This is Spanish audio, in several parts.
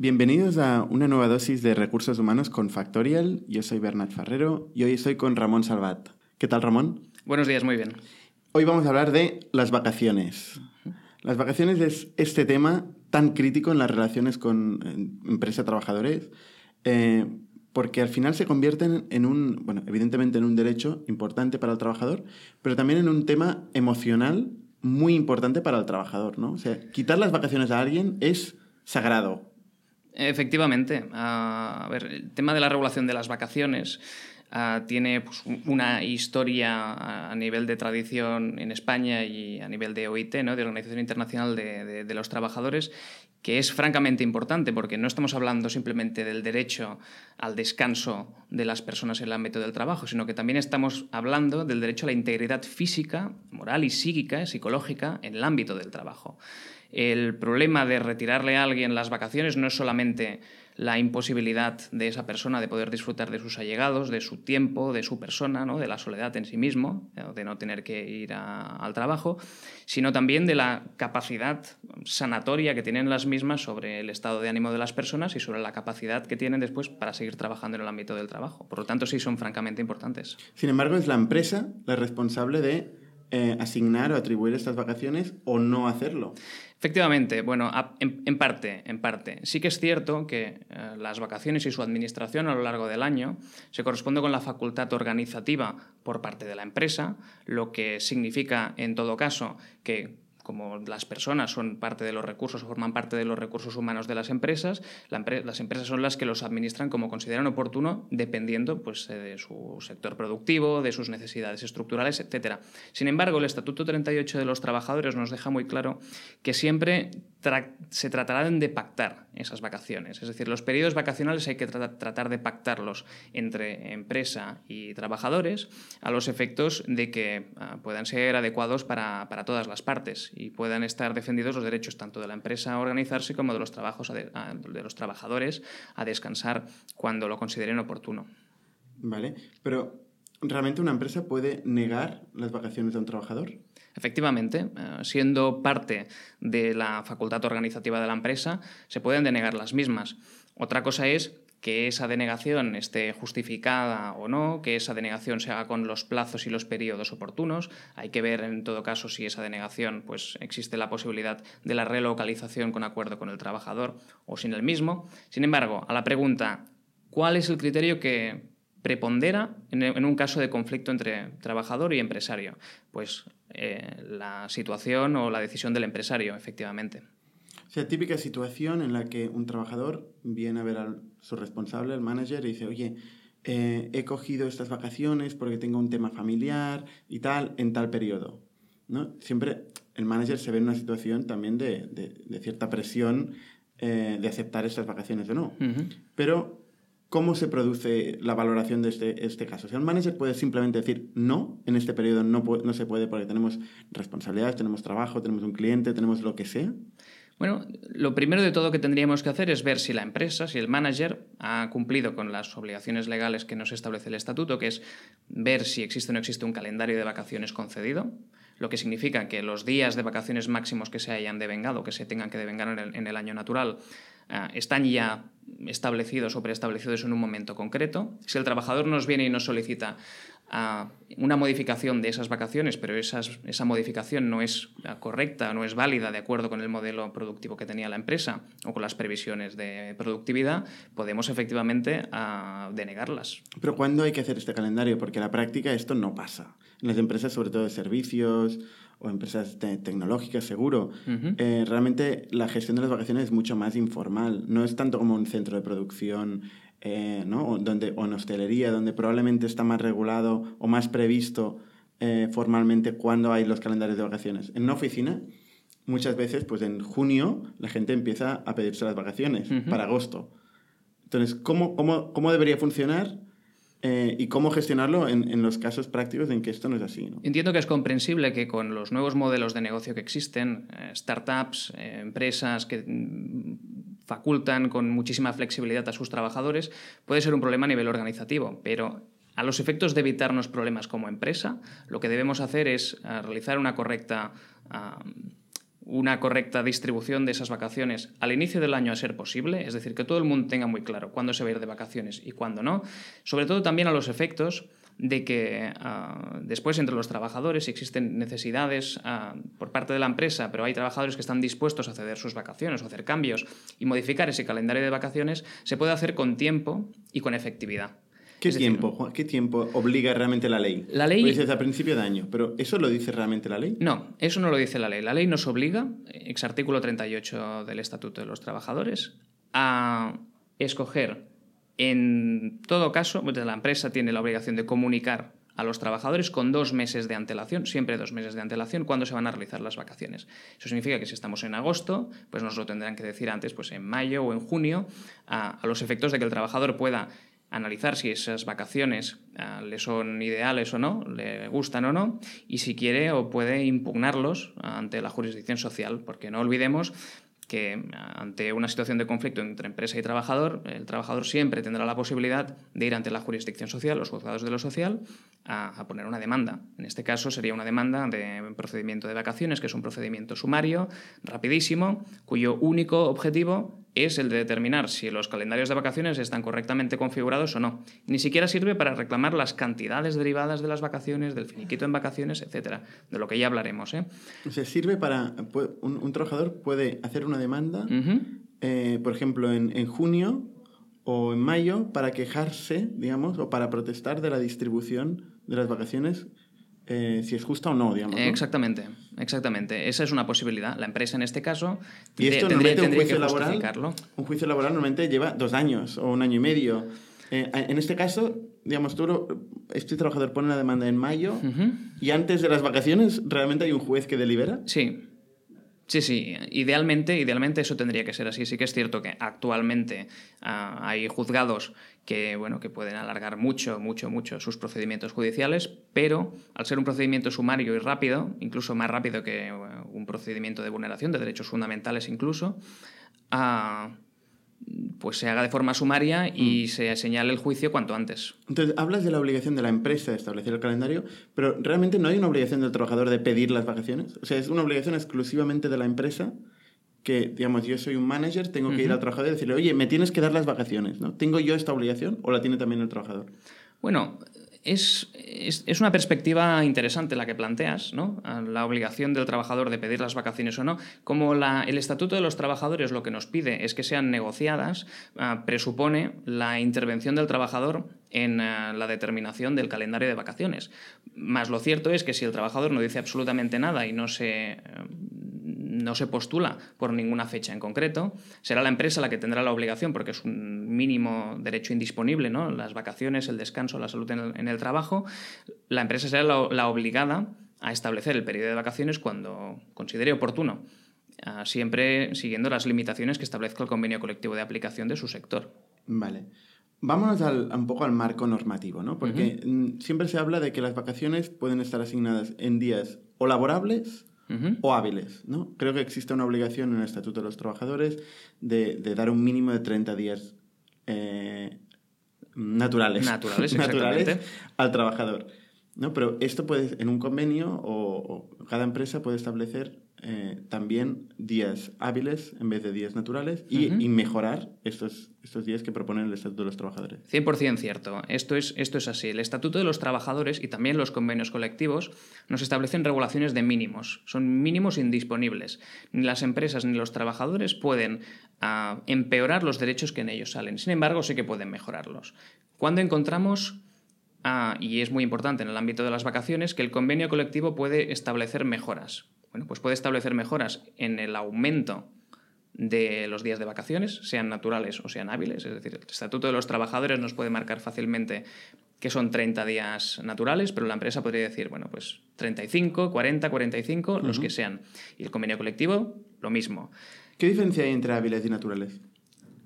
Bienvenidos a una nueva dosis de recursos humanos con Factorial. Yo soy Bernat Ferrero y hoy estoy con Ramón Salvat. ¿Qué tal, Ramón? Buenos días, muy bien. Hoy vamos a hablar de las vacaciones. Las vacaciones es este tema tan crítico en las relaciones con empresa-trabajadores, eh, porque al final se convierten en un, bueno, evidentemente en un derecho importante para el trabajador, pero también en un tema emocional muy importante para el trabajador, ¿no? O sea, quitar las vacaciones a alguien es sagrado. Efectivamente. a ver, el tema de la regulación de las vacaciones ah, tiene pues, una historia a nivel de tradición en España y a nivel de OIT, ¿no? de Organización Internacional de, de, los Trabajadores, que es francamente importante porque no estamos hablando simplemente del derecho al descanso de las personas en el ámbito del trabajo, sino que también estamos hablando del derecho a la integridad física, moral y psíquica, psicológica en el ámbito del trabajo. El problema de retirarle a alguien las vacaciones no es solamente la imposibilidad de esa persona de poder disfrutar de sus allegados, de su tiempo, de su persona, ¿no? de la soledad en sí mismo, eh, de no tener que ir al trabajo, sino también de la capacidad sanatoria que tienen las mismas sobre el estado de ánimo de las personas y sobre la capacidad que tienen después para seguir trabajando en el ámbito del trabajo. Por lo tanto, sí son francamente importantes. Sin embargo, es la empresa la responsable de eh, asignar o atribuir estas vacaciones o no hacerlo. Efectivamente, bueno, en, parte, en parte. Sí que es cierto que eh, las vacaciones y su administración a lo largo del año se corresponde con la facultad organizativa por parte de la empresa, lo que significa, en todo caso, que como las personas son parte de los recursos, forman parte de los recursos humanos de las empresas, las empresas son las que los administran como consideran oportuno, dependiendo pues, eh, de su sector productivo, de sus necesidades estructurales, etc. Sin embargo, el Estatuto 38 de los Trabajadores nos deja muy claro que siempre se tratará de pactar esas vacaciones. Es decir, los periodos vacacionales hay que tratar de pactarlos entre empresa y trabajadores a los efectos de que ah, puedan ser adecuados para, para todas las partes y puedan estar defendidos los derechos tanto de la empresa a organizarse como de los, trabajos de, los trabajadores a descansar cuando lo consideren oportuno. Vale, pero ¿realmente una empresa puede negar las vacaciones de un trabajador? Efectivamente, eh, siendo parte de la facultad organizativa de la empresa, se pueden denegar las mismas. Otra cosa es que esa denegación esté justificada o no, que esa denegación se haga con los plazos y los periodos oportunos. Hay que ver en todo caso si esa denegación pues existe la posibilidad de la relocalización con acuerdo con el trabajador o sin el mismo. Sin embargo, a la pregunta ¿cuál es el criterio que prepondera en, un caso de conflicto entre trabajador y empresario? Pues eh, la situación o la decisión del empresario, efectivamente. O sea, típica situación en la que un trabajador viene a ver a su responsable, el manager, y dice, oye, eh, he cogido estas vacaciones porque tengo un tema familiar y tal, en tal periodo. ¿no? Siempre el manager se ve en una situación también de, de, cierta presión eh, de aceptar estas vacaciones o no. Pero, ¿cómo se produce la valoración de este, este caso? O sea, el manager puede simplemente decir, no, en este periodo no, se puede porque tenemos responsabilidades, tenemos trabajo, tenemos un cliente, tenemos lo que sea. Bueno, lo primero de todo que tendríamos que hacer es ver si la empresa, si el manager ha cumplido con las obligaciones legales que nos establece el estatuto, que es ver si existe o no existe un calendario de vacaciones concedido, lo que significa que los días de vacaciones máximos que se hayan devengado, que se tengan que devengar en el, año natural, están ya establecidos o preestablecidos en un momento concreto. Si el trabajador nos viene y nos solicita una modificación de esas vacaciones, pero esa modificación no es correcta, no es válida de acuerdo con el modelo productivo que tenía la empresa o con las previsiones de productividad, podemos efectivamente denegarlas. Pero ¿cuándo hay que hacer este calendario? Porque en la práctica esto no pasa. En las empresas, sobre todo de servicios o empresas tecnológicas, seguro, eh, realmente la gestión de las vacaciones es mucho más informal. No es tanto como un centro de producción eh, ¿no? o, donde, o en hostelería, donde probablemente está más regulado o más previsto eh, formalmente cuándo hay los calendarios de vacaciones. En una oficina, muchas veces, pues en junio, la gente empieza a pedirse las vacaciones para agosto. Entonces, ¿cómo, cómo, cómo debería funcionar? Eh, y cómo gestionarlo en, en, los casos prácticos en que esto no es así. ¿no? Entiendo que es comprensible que con los nuevos modelos de negocio que existen, startups, empresas que facultan con muchísima flexibilidad a sus trabajadores, puede ser un problema a nivel organizativo, pero a los efectos de evitarnos problemas como empresa, lo que debemos hacer es ah, realizar una correcta, una correcta distribución de esas vacaciones al inicio del año a ser posible, es decir, que todo el mundo tenga muy claro cuándo se va a ir de vacaciones y cuándo no, sobre todo también a los efectos de que ah, después entre los trabajadores, si existen necesidades ah, por parte de la empresa, pero hay trabajadores que están dispuestos a ceder sus vacaciones o hacer cambios y modificar ese calendario de vacaciones, se puede hacer con tiempo y con efectividad. ¿Qué tiempo, ¿Qué tiempo obliga realmente la ley? La ley... Lo dices a principio de año, pero ¿eso lo dice realmente la ley? No, eso no lo dice la ley. La ley nos obliga, ex artículo 38 del Estatuto de los Trabajadores, a escoger, en todo caso, la empresa tiene la obligación de comunicar a los trabajadores con dos meses de antelación, siempre dos meses de antelación, cuando se van a realizar las vacaciones. Eso significa que si estamos en agosto, pues nos lo tendrán que decir antes, pues en mayo o en junio, a, los efectos de que el trabajador pueda analizar si esas vacaciones le son ideales o no, le gustan o no, y si quiere o puede impugnarlos ante la jurisdicción social, porque no olvidemos que ante una situación de conflicto entre empresa y trabajador, el trabajador siempre tendrá la posibilidad de ir ante la jurisdicción social, los juzgados de lo social, a, poner una demanda. En este caso sería una demanda de procedimiento de vacaciones, que es un procedimiento sumario, rapidísimo, cuyo único objetivo es el de determinar si los calendarios de vacaciones están correctamente configurados o no. Ni siquiera sirve para reclamar las cantidades derivadas de las vacaciones, del finiquito en vacaciones, etcétera, de lo que ya hablaremos. ¿eh? O sea, sirve para. Un, trabajador puede hacer una demanda, eh, por ejemplo, en, en junio o en mayo, para quejarse, digamos, o para protestar de la distribución de las vacaciones eh, si es justa o no, digamos. Exactamente, exactamente. Esa es una posibilidad. La empresa en este caso y esto tendría, un juicio laboral, Un juicio laboral normalmente lleva dos años o un año y medio. Eh, en este caso, digamos, tú, este trabajador pone la demanda en mayo y antes de las vacaciones, ¿realmente hay un juez que delibera? Sí, Sí, sí, idealmente, idealmente eso tendría que ser así. Sí que es cierto que actualmente ah, hay juzgados que, bueno, que pueden alargar mucho, mucho, mucho sus procedimientos judiciales, pero al ser un procedimiento sumario y rápido, incluso más rápido que un procedimiento de vulneración de derechos fundamentales incluso, uh, pues se haga de forma sumaria y mm. se señale el juicio cuanto antes. Entonces, hablas de la obligación de la empresa de establecer el calendario, pero realmente no hay una obligación del trabajador de pedir las vacaciones. O sea, es una obligación exclusivamente de la empresa que, digamos, yo soy un manager, tengo que ir al trabajador y decirle, oye, me tienes que dar las vacaciones, ¿no? ¿Tengo yo esta obligación o la tiene también el trabajador? Bueno, es, una perspectiva interesante la que planteas, ¿no? la obligación del trabajador de pedir las vacaciones o no. Como el Estatuto de los Trabajadores lo que nos pide es que sean negociadas, ah, presupone la intervención del trabajador en ah, la determinación del calendario de vacaciones. Más lo cierto es que si el trabajador no dice absolutamente nada y no se no se postula por ninguna fecha en concreto, será la empresa la que tendrá la obligación, porque es un mínimo derecho indisponible, ¿no? las vacaciones, el descanso, la salud en el, trabajo, la empresa será la, obligada a establecer el periodo de vacaciones cuando considere oportuno, ah, siempre siguiendo las limitaciones que establezca el convenio colectivo de aplicación de su sector. Vale. Vámonos un poco al marco normativo, ¿no? Porque mm, siempre se habla de que las vacaciones pueden estar asignadas en días o laborables o hábiles. ¿no? Creo que existe una obligación en el Estatuto de los Trabajadores de, dar un mínimo de 30 días eh, naturales, naturales, naturales al trabajador. ¿no? Pero esto puede, en un convenio o cada empresa puede establecer eh, también días hábiles en vez de días naturales y, mejorar estos, estos días que propone el Estatuto de los Trabajadores. 100% cierto. Esto es, esto es así. El Estatuto de los Trabajadores y también los convenios colectivos nos establecen regulaciones de mínimos. Son mínimos indisponibles. Ni las empresas ni los trabajadores pueden ah, empeorar los derechos que en ellos salen. Sin embargo, sí que pueden mejorarlos. Cuando encontramos ah, y es muy importante en el ámbito de las vacaciones, que el convenio colectivo puede establecer mejoras. Bueno, pues puede establecer mejoras en el aumento de los días de vacaciones, sean naturales o sean hábiles. Es decir, el Estatuto de los Trabajadores nos puede marcar fácilmente que son 30 días naturales, pero la empresa podría decir, bueno, pues 35, 40, 45, los que sean. Y el convenio colectivo, lo mismo. ¿Qué diferencia hay entre hábiles y naturales?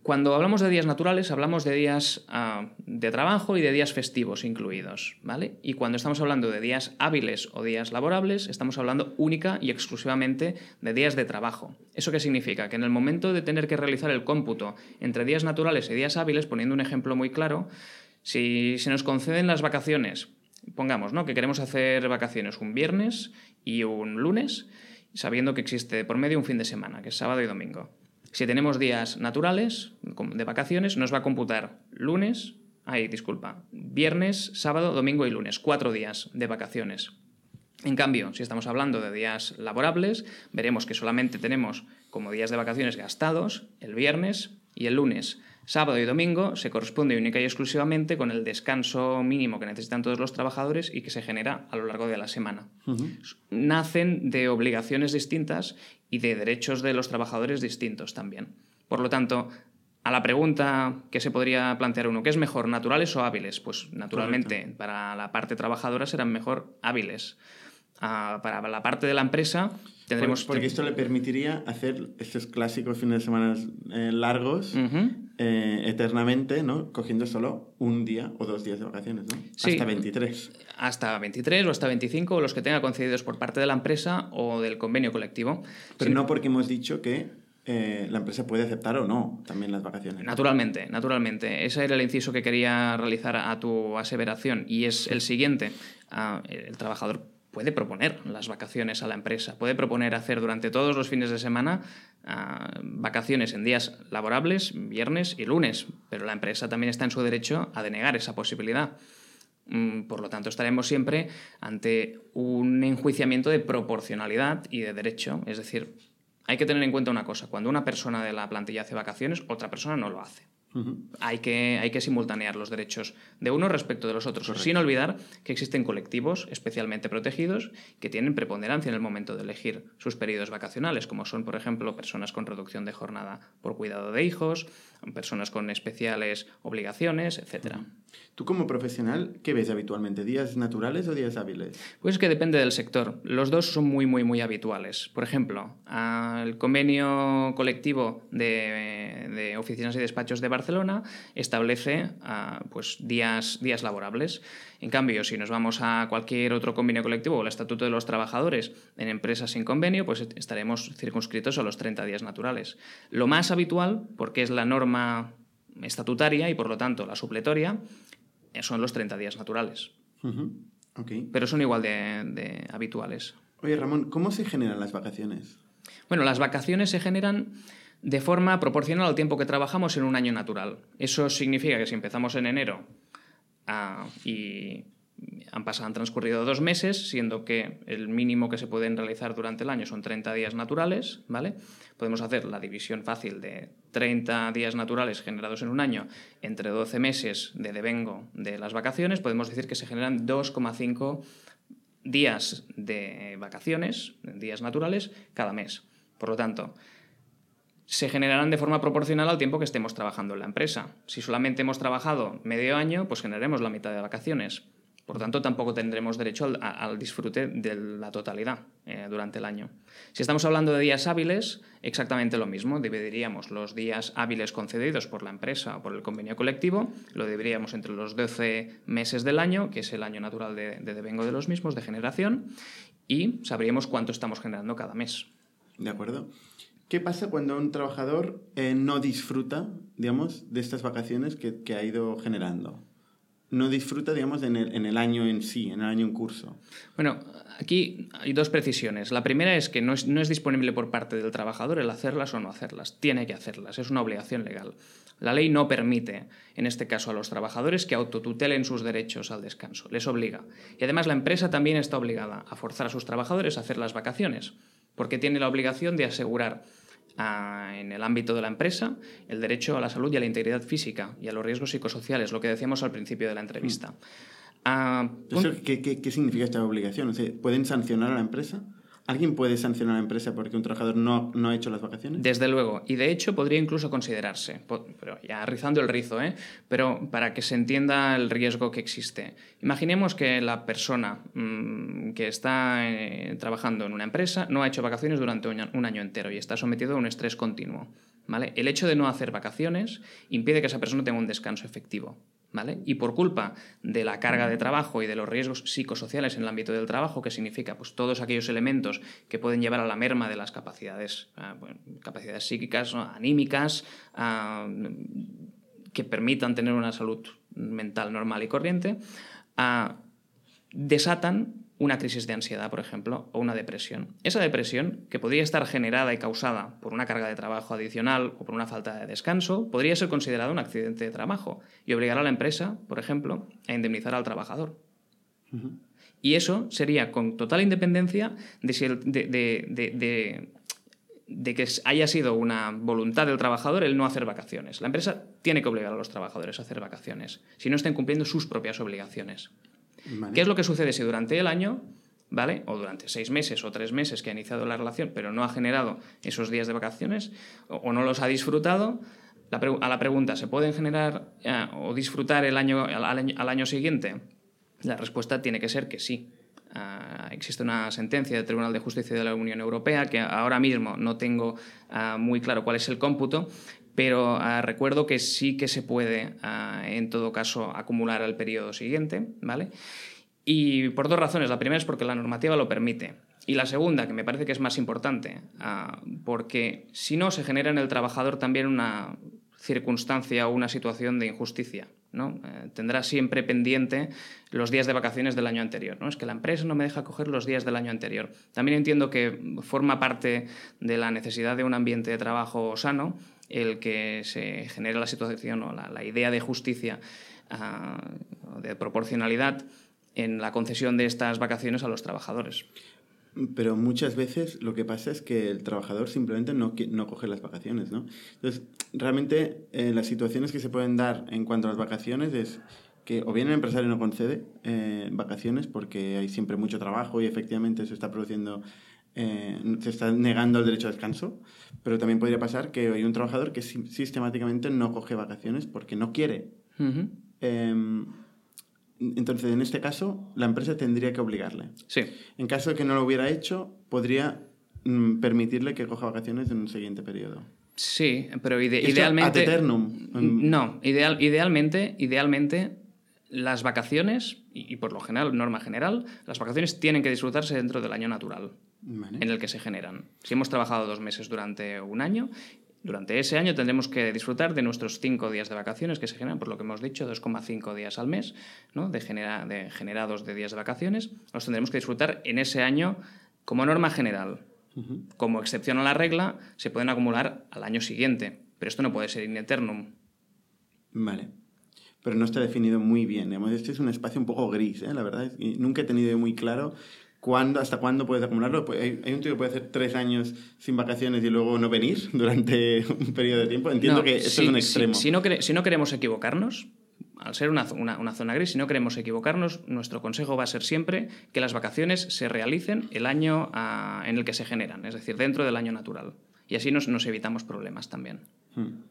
Cuando hablamos de días naturales, hablamos de días ah, de trabajo y de días festivos incluidos, ¿vale? Y cuando estamos hablando de días hábiles o días laborables, estamos hablando única y exclusivamente de días de trabajo. ¿Eso qué significa? Que en el momento de tener que realizar el cómputo entre días naturales y días hábiles, poniendo un ejemplo muy claro, si se nos conceden las vacaciones, pongamos, ¿no? Que queremos hacer vacaciones un viernes y un lunes, sabiendo que existe por medio un fin de semana, que es sábado y domingo. Si tenemos días naturales de vacaciones, nos va a computar lunes, ay, disculpa, viernes, sábado, domingo y lunes, cuatro días de vacaciones. En cambio, si estamos hablando de días laborables, veremos que solamente tenemos como días de vacaciones gastados el viernes y el lunes. Sábado y domingo se corresponde única y exclusivamente con el descanso mínimo que necesitan todos los trabajadores y que se genera a lo largo de la semana. Nacen de obligaciones distintas y de derechos de los trabajadores distintos también. Por lo tanto, a la pregunta que se podría plantear uno, ¿qué es mejor, naturales o hábiles? Pues naturalmente, para la parte trabajadora serán mejor hábiles. Ah, para la parte de la empresa tendremos... Porque esto le permitiría hacer estos clásicos fines de semana eh, largos eh, eternamente, ¿no? Cogiendo solo un día o dos días de vacaciones, ¿no? hasta 23. Hasta 23 o hasta 25, los que tenga concedidos por parte de la empresa o del convenio colectivo. Pero no porque hemos dicho que eh, la empresa puede aceptar o no también las vacaciones. Naturalmente, naturalmente. Ese era el inciso que quería realizar a, tu aseveración y es el siguiente. Ah, el trabajador puede proponer las vacaciones a la empresa, puede proponer hacer durante todos los fines de semana ah, vacaciones en días laborables, viernes y lunes, pero la empresa también está en su derecho a denegar esa posibilidad. Mm, por lo tanto, estaremos siempre ante un enjuiciamiento de proporcionalidad y de derecho. Es decir, hay que tener en cuenta una cosa, cuando una persona de la plantilla hace vacaciones, otra persona no lo hace hay, que, hay que simultanear los derechos de uno respecto de los otros, sin olvidar que existen colectivos especialmente protegidos que tienen preponderancia en el momento de elegir sus periodos vacacionales, como son, por ejemplo, personas con reducción de jornada por cuidado de hijos, personas con especiales obligaciones, etc. ¿Tú como profesional qué ves habitualmente? ¿Días naturales o días hábiles? Pues que depende del sector. Los dos son muy, muy, muy habituales. Por ejemplo, el convenio colectivo de, de oficinas y despachos de Barcelona Barcelona establece ah, pues, días, días laborables. En cambio, si nos vamos a cualquier otro convenio colectivo o el Estatuto de los Trabajadores en empresas sin convenio, pues estaremos circunscritos a los 30 días naturales. Lo más habitual, porque es la norma estatutaria y por lo tanto la supletoria, son los 30 días naturales. Pero son igual de, de habituales. Oye, Ramón, ¿cómo se generan las vacaciones? Bueno, las vacaciones se generan de forma proporcional al tiempo que trabajamos en un año natural. Eso significa que si empezamos en enero ah, y han, pasado, han transcurrido dos meses, siendo que el mínimo que se pueden realizar durante el año son 30 días naturales, ¿vale? Podemos hacer la división fácil de 30 días naturales generados en un año entre 12 meses de devengo de las vacaciones, podemos decir que se generan 2,5 días de vacaciones, días naturales, cada mes. Por lo tanto, se generarán de forma proporcional al tiempo que estemos trabajando en la empresa. Si solamente hemos trabajado medio año, pues generaremos la mitad de vacaciones. Por tanto, tampoco tendremos derecho al, disfrute de la totalidad eh, durante el año. Si estamos hablando de días hábiles, exactamente lo mismo. Dividiríamos los días hábiles concedidos por la empresa o por el convenio colectivo, lo dividiríamos entre los 12 meses del año, que es el año natural de, de devengo de los mismos, de generación, y sabríamos cuánto estamos generando cada mes. De acuerdo. ¿Qué pasa cuando un trabajador eh, no disfruta, digamos, de estas vacaciones que, ha ido generando? No disfruta, digamos, en el, año en sí, en el año en curso. Bueno, aquí hay dos precisiones. La primera es que no es, no es disponible por parte del trabajador el hacerlas o no hacerlas. Tiene que hacerlas, es una obligación legal. La ley no permite, en este caso, a los trabajadores que autotutelen sus derechos al descanso. Les obliga. Y además la empresa también está obligada a forzar a sus trabajadores a hacer las vacaciones porque tiene la obligación de asegurar en el ámbito de la empresa el derecho a la salud y a la integridad física y a los riesgos psicosociales, lo que decíamos al principio de la entrevista. Mm. Ah, ¿Qué, qué, significa esta obligación? ¿Pueden sancionar a la empresa? ¿Alguien puede sancionar a la empresa porque un trabajador no, no, ha hecho las vacaciones? Desde luego. Y de hecho podría incluso considerarse, pero ya rizando el rizo, ¿eh? pero para que se entienda el riesgo que existe. Imaginemos que la persona mm, que está eh, trabajando en una empresa no ha hecho vacaciones durante un año entero y está sometido a un estrés continuo. ¿vale? El hecho de no hacer vacaciones impide que esa persona tenga un descanso efectivo. Y por culpa de la carga de trabajo y de los riesgos psicosociales en el ámbito del trabajo, que significa pues, todos aquellos elementos que pueden llevar a la merma de las capacidades, ah, capacidades psíquicas, anímicas, ah, que permitan tener una salud mental normal y corriente, ah, desatan una crisis de ansiedad, por ejemplo, o una depresión. Esa depresión, que podría estar generada y causada por una carga de trabajo adicional o por una falta de descanso, podría ser considerada un accidente de trabajo y obligar a la empresa, por ejemplo, a indemnizar al trabajador. Y eso sería con total independencia de, de, que haya sido una voluntad del trabajador el no hacer vacaciones. La empresa tiene que obligar a los trabajadores a hacer vacaciones, si no estén cumpliendo sus propias obligaciones. ¿Qué es lo que sucede si durante el año, ¿vale? O durante seis meses o tres meses que ha iniciado la relación, pero no ha generado esos días de vacaciones o, no los ha disfrutado? a la pregunta, ¿se pueden generar eh, o disfrutar el año, al, año, siguiente? La respuesta tiene que ser que sí. Ah, existe una sentencia del Tribunal de Justicia de la Unión Europea que ahora mismo no tengo ah, muy claro cuál es el cómputo, pero ah, recuerdo que sí que se puede, ah, en todo caso, acumular al periodo siguiente, ¿vale? Y por dos razones. La primera es porque la normativa lo permite. Y la segunda, que me parece que es más importante, ah, porque si no, se genera en el trabajador también una circunstancia o una situación de injusticia. ¿no? Eh, tendrá siempre pendiente los días de vacaciones del año anterior. ¿no? Es que la empresa no me deja coger los días del año anterior. También entiendo que forma parte de la necesidad de un ambiente de trabajo sano el que se genere la situación o la, idea de justicia, ah, de proporcionalidad en la concesión de estas vacaciones a los trabajadores. Pero muchas veces lo que pasa es que el trabajador simplemente no, no coge las vacaciones, ¿no? Entonces, realmente eh, las situaciones que se pueden dar en cuanto a las vacaciones es que o bien el empresario no concede eh, vacaciones porque hay siempre mucho trabajo y efectivamente se está produciendo, eh, se está negando el derecho a descanso, pero también podría pasar que hay un trabajador que sistemáticamente no coge vacaciones porque no quiere. Entonces, en este caso, la empresa tendría que obligarle. Sí. En caso de que no lo hubiera hecho, podría mm, permitirle que coja vacaciones en un siguiente periodo. Sí, pero idealmente... eternum. No, ideal, idealmente, idealmente las vacaciones, y, por lo general, norma general, las vacaciones tienen que disfrutarse dentro del año natural en el que se generan. Si hemos trabajado dos meses durante un año, durante ese año tendremos que disfrutar de nuestros cinco días de vacaciones que se generan, por lo que hemos dicho, 2,5 días al mes ¿no? de, de generados de días de vacaciones. Los tendremos que disfrutar en ese año como norma general. Como excepción a la regla, se pueden acumular al año siguiente, pero esto no puede ser in eternum. Vale. Pero no está definido muy bien. Este es un espacio un poco gris, ¿eh? la verdad. nunca he tenido muy claro ¿Cuándo, ¿Hasta cuándo puedes acumularlo? Pues hay, un tío que puede hacer tres años sin vacaciones y luego no venir durante un periodo de tiempo. Entiendo que esto es un extremo. Si, no si no queremos equivocarnos, al ser una, una, zona gris, si no queremos equivocarnos, nuestro consejo va a ser siempre que las vacaciones se realicen el año ah, en el que se generan, es decir, dentro del año natural. Y así nos, nos evitamos problemas también. Hmm.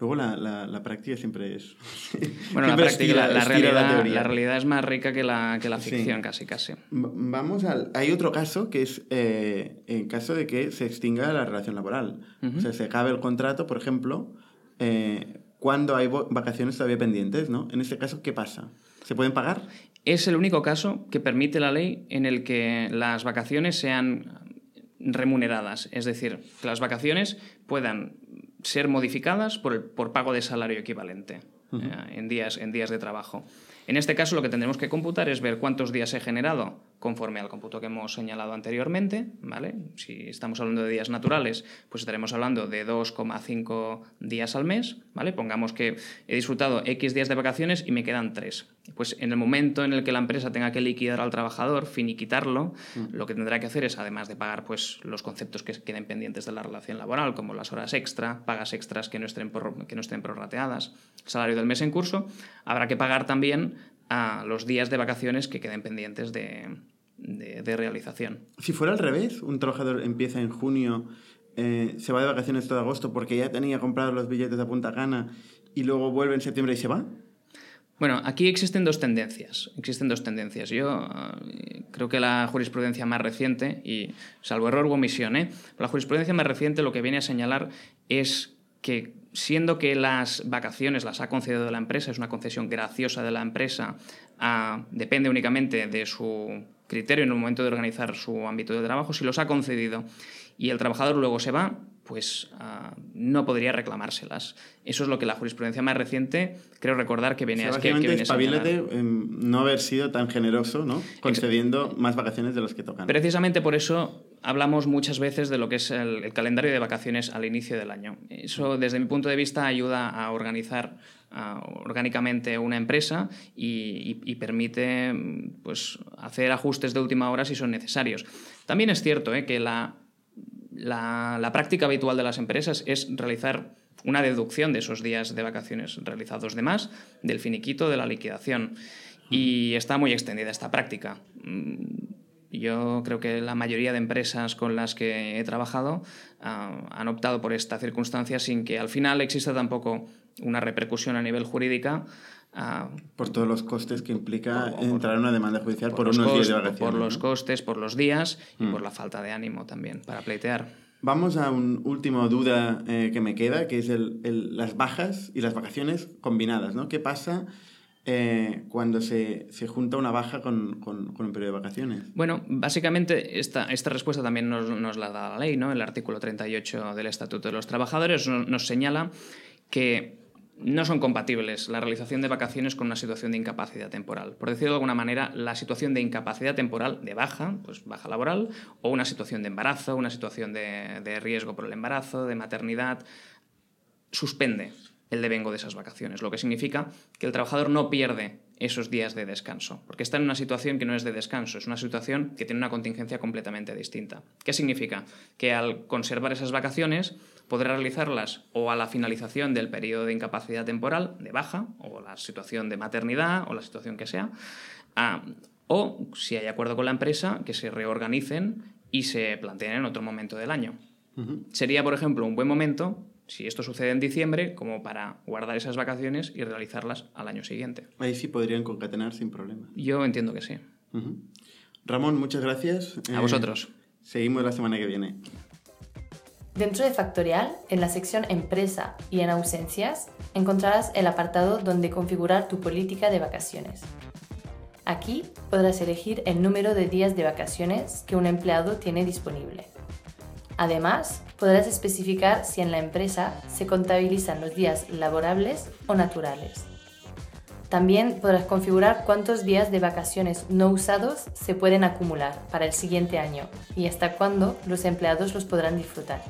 Luego la, la, práctica siempre es... Bueno, la práctica, la, realidad, la, realidad, es más rica que la, que la ficción, casi, casi. Vamos al... Hay otro caso que es eh, en caso de que se extinga la relación laboral. O sea, se acabe el contrato, por ejemplo, eh, cuando hay vacaciones todavía pendientes, ¿no? En este caso, ¿qué pasa? ¿Se pueden pagar? Es el único caso que permite la ley en el que las vacaciones sean remuneradas, es decir, que las vacaciones puedan ser modificadas por, el, por pago de salario equivalente eh, en, días, en días de trabajo. En este caso lo que tendremos que computar es ver cuántos días he generado conforme al cómputo que hemos señalado anteriormente, ¿vale? Si estamos hablando de días naturales, pues estaremos hablando de 2,5 días al mes, ¿vale? Pongamos que he disfrutado X días de vacaciones y me quedan 3. Pues en el momento en el que la empresa tenga que liquidar al trabajador, finiquitarlo, mm. lo que tendrá que hacer es, además de pagar pues, los conceptos que queden pendientes de la relación laboral, como las horas extra, pagas extras que no estén, que no estén prorrateadas, salario del mes en curso, habrá que pagar también a los días de vacaciones que queden pendientes de, de, realización. Si fuera al revés, un trabajador empieza en junio, eh, se va de vacaciones todo agosto porque ya tenía comprado los billetes a punta gana y luego vuelve en septiembre y se va. Bueno, aquí existen dos tendencias. Existen dos tendencias. Yo eh, creo que la jurisprudencia más reciente, y salvo error o omisión, ¿eh? la jurisprudencia más reciente lo que viene a señalar es que siendo que las vacaciones las ha concedido la empresa, es una concesión graciosa de la empresa, depende únicamente de su criterio en el momento de organizar su ámbito de trabajo, si los ha concedido y el trabajador luego se va, pues ah, no podría reclamárselas. Eso es lo que la jurisprudencia más reciente, creo recordar que viene, a que, en no haber sido tan generoso, ¿no? concediendo más vacaciones de los que tocan. Precisamente por eso hablamos muchas veces de lo que es el, calendario de vacaciones al inicio del año. Eso, desde mi punto de vista, ayuda a organizar orgánicamente una empresa y, permite pues, hacer ajustes de última hora si son necesarios. También es cierto ¿eh? que la la, práctica habitual de las empresas es realizar una deducción de esos días de vacaciones realizados de más del finiquito de la liquidación. Y está muy extendida esta práctica. Yo creo que la mayoría de empresas con las que he trabajado ah, han optado por esta circunstancia sin que al final exista tampoco una repercusión a nivel jurídica por todos los costes que implica entrar en una demanda judicial por, unos días de vacaciones. Por los costes, por los días y mm. por la falta de ánimo también para pleitear. Vamos a un último duda eh, que me queda, que es el, las bajas y las vacaciones combinadas. ¿no? ¿Qué pasa eh, cuando se, se, junta una baja con, con, un periodo de vacaciones? Bueno, básicamente esta, esta respuesta también nos, nos, la da la ley. ¿no? El artículo 38 del Estatuto de los Trabajadores nos señala que no son compatibles la realización de vacaciones con una situación de incapacidad temporal. Por decirlo de alguna manera, la situación de incapacidad temporal, de baja, pues baja laboral, o una situación de embarazo, una situación de, de riesgo por el embarazo, de maternidad, suspende el devengo de esas vacaciones, lo que significa que el trabajador no pierde esos días de descanso, porque está en una situación que no es de descanso, es una situación que tiene una contingencia completamente distinta. ¿Qué significa? Que al conservar esas vacaciones podrá realizarlas o a la finalización del periodo de incapacidad temporal, de baja, o la situación de maternidad, o la situación que sea, o, si hay acuerdo con la empresa, que se reorganicen y se planteen en otro momento del año. Sería, por ejemplo, un buen momento si esto sucede en diciembre, como para guardar esas vacaciones y realizarlas al año siguiente. Ahí sí podrían concatenar sin problema. Yo entiendo que sí. Ramón, muchas gracias. A vosotros. Eh, seguimos la semana que viene. Dentro de Factorial, en la sección Empresa y en Ausencias, encontrarás el apartado donde configurar tu política de vacaciones. Aquí podrás elegir el número de días de vacaciones que un empleado tiene disponible. Además, podrás especificar si en la empresa se contabilizan los días laborables o naturales. También podrás configurar cuántos días de vacaciones no usados se pueden acumular para el siguiente año y hasta cuándo los empleados los podrán disfrutar.